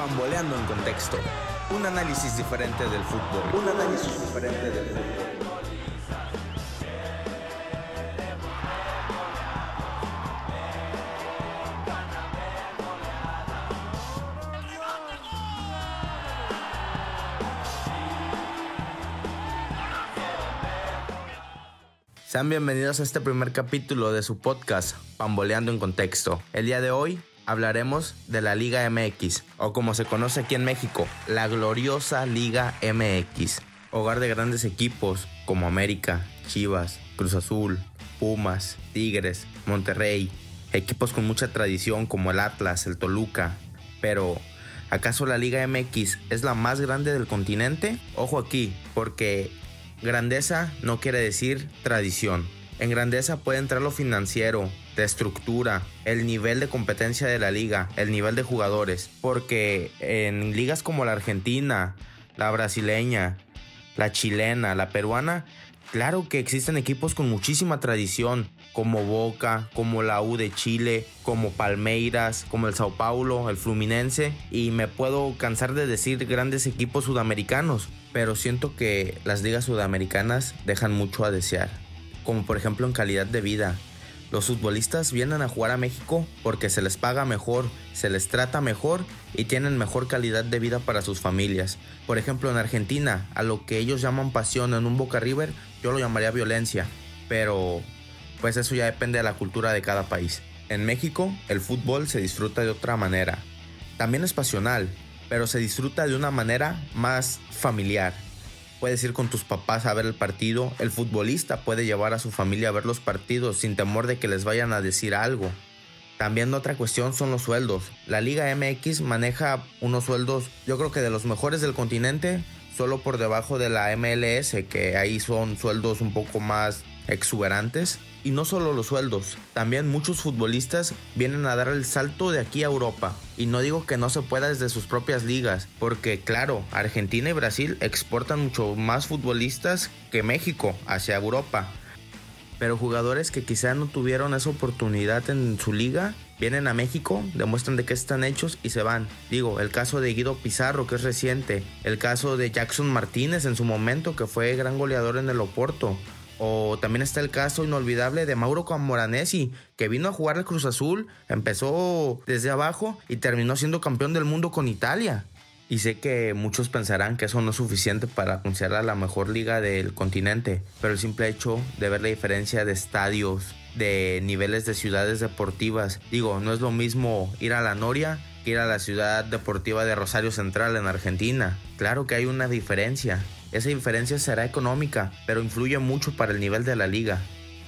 Pamboleando en contexto. Un análisis diferente del fútbol. Un análisis diferente del fútbol. Sean bienvenidos a este primer capítulo de su podcast, Pamboleando en Contexto. El día de hoy hablaremos de la Liga MX, o como se conoce aquí en México, la gloriosa Liga MX, hogar de grandes equipos como América, Chivas, Cruz Azul, Pumas, Tigres, Monterrey, equipos con mucha tradición como el Atlas, el Toluca, pero ¿acaso la Liga MX es la más grande del continente? Ojo aquí, porque Grandeza no quiere decir tradición. En grandeza puede entrar lo financiero, de estructura, el nivel de competencia de la liga, el nivel de jugadores. Porque en ligas como la argentina, la brasileña, la chilena, la peruana, claro que existen equipos con muchísima tradición, como Boca, como la U de Chile, como Palmeiras, como el Sao Paulo, el Fluminense, y me puedo cansar de decir grandes equipos sudamericanos, pero siento que las ligas sudamericanas dejan mucho a desear, como por ejemplo en calidad de vida. Los futbolistas vienen a jugar a México porque se les paga mejor, se les trata mejor y tienen mejor calidad de vida para sus familias. Por ejemplo, en Argentina, a lo que ellos llaman pasión en un Boca River, yo lo llamaría violencia. Pero pues eso ya depende de la cultura de cada país. En México, el fútbol se disfruta de otra manera. También es pasional, pero se disfruta de una manera más familiar. Puedes ir con tus papás a ver el partido, el futbolista puede llevar a su familia a ver los partidos sin temor de que les vayan a decir algo. También otra cuestión son los sueldos. La Liga MX maneja unos sueldos, yo creo que de los mejores del continente, solo por debajo de la MLS, que ahí son sueldos un poco más exuberantes. Y no solo los sueldos, también muchos futbolistas vienen a dar el salto de aquí a Europa. Y no digo que no se pueda desde sus propias ligas, porque claro, Argentina y Brasil exportan mucho más futbolistas que México hacia Europa. Pero jugadores que quizá no tuvieron esa oportunidad en su liga, vienen a México, demuestran de qué están hechos y se van. Digo, el caso de Guido Pizarro, que es reciente, el caso de Jackson Martínez en su momento, que fue gran goleador en el Oporto, o también está el caso inolvidable de Mauro Camoranesi, que vino a jugar al Cruz Azul, empezó desde abajo y terminó siendo campeón del mundo con Italia. Y sé que muchos pensarán que eso no es suficiente para considerarla la mejor liga del continente, pero el simple hecho de ver la diferencia de estadios, de niveles de ciudades deportivas, digo, no es lo mismo ir a la Noria que ir a la ciudad deportiva de Rosario Central en Argentina. Claro que hay una diferencia, esa diferencia será económica, pero influye mucho para el nivel de la liga.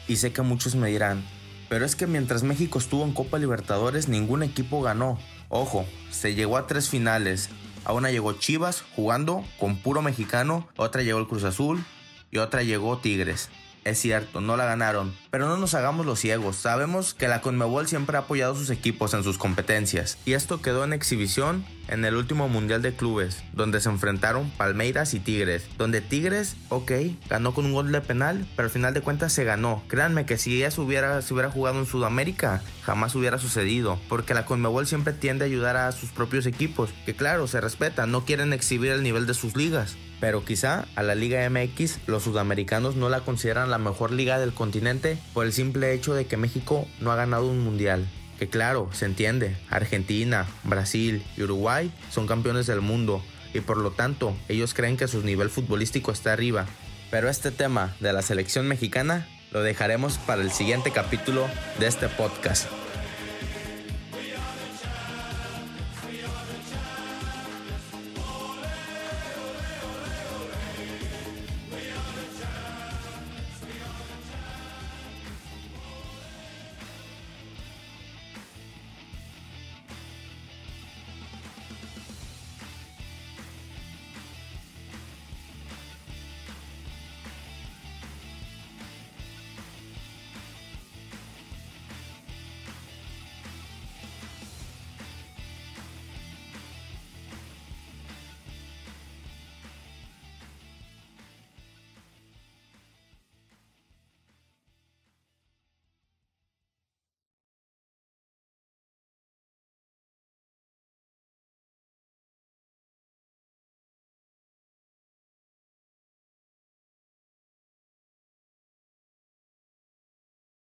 Y sé que muchos me dirán, pero es que mientras México estuvo en Copa Libertadores ningún equipo ganó. Ojo, se llegó a tres finales. A una llegó Chivas jugando con puro mexicano, otra llegó el Cruz Azul y otra llegó Tigres. Es cierto, no la ganaron, pero no nos hagamos los ciegos. Sabemos que la Conmebol siempre ha apoyado a sus equipos en sus competencias, y esto quedó en exhibición en el último Mundial de Clubes, donde se enfrentaron Palmeiras y Tigres, donde Tigres, ok, ganó con un gol de penal, pero al final de cuentas se ganó. Créanme que si ella hubiera, hubiera jugado en Sudamérica, jamás hubiera sucedido, porque la Conmebol siempre tiende a ayudar a sus propios equipos, que claro, se respetan, no quieren exhibir el nivel de sus ligas pero quizá a la Liga MX los sudamericanos no la consideran la mejor liga del continente por el simple hecho de que México no ha ganado un mundial. Que claro, se entiende, Argentina, Brasil y Uruguay son campeones del mundo y por lo tanto ellos creen que su nivel futbolístico está arriba. Pero este tema de la selección mexicana lo dejaremos para el siguiente capítulo de este podcast.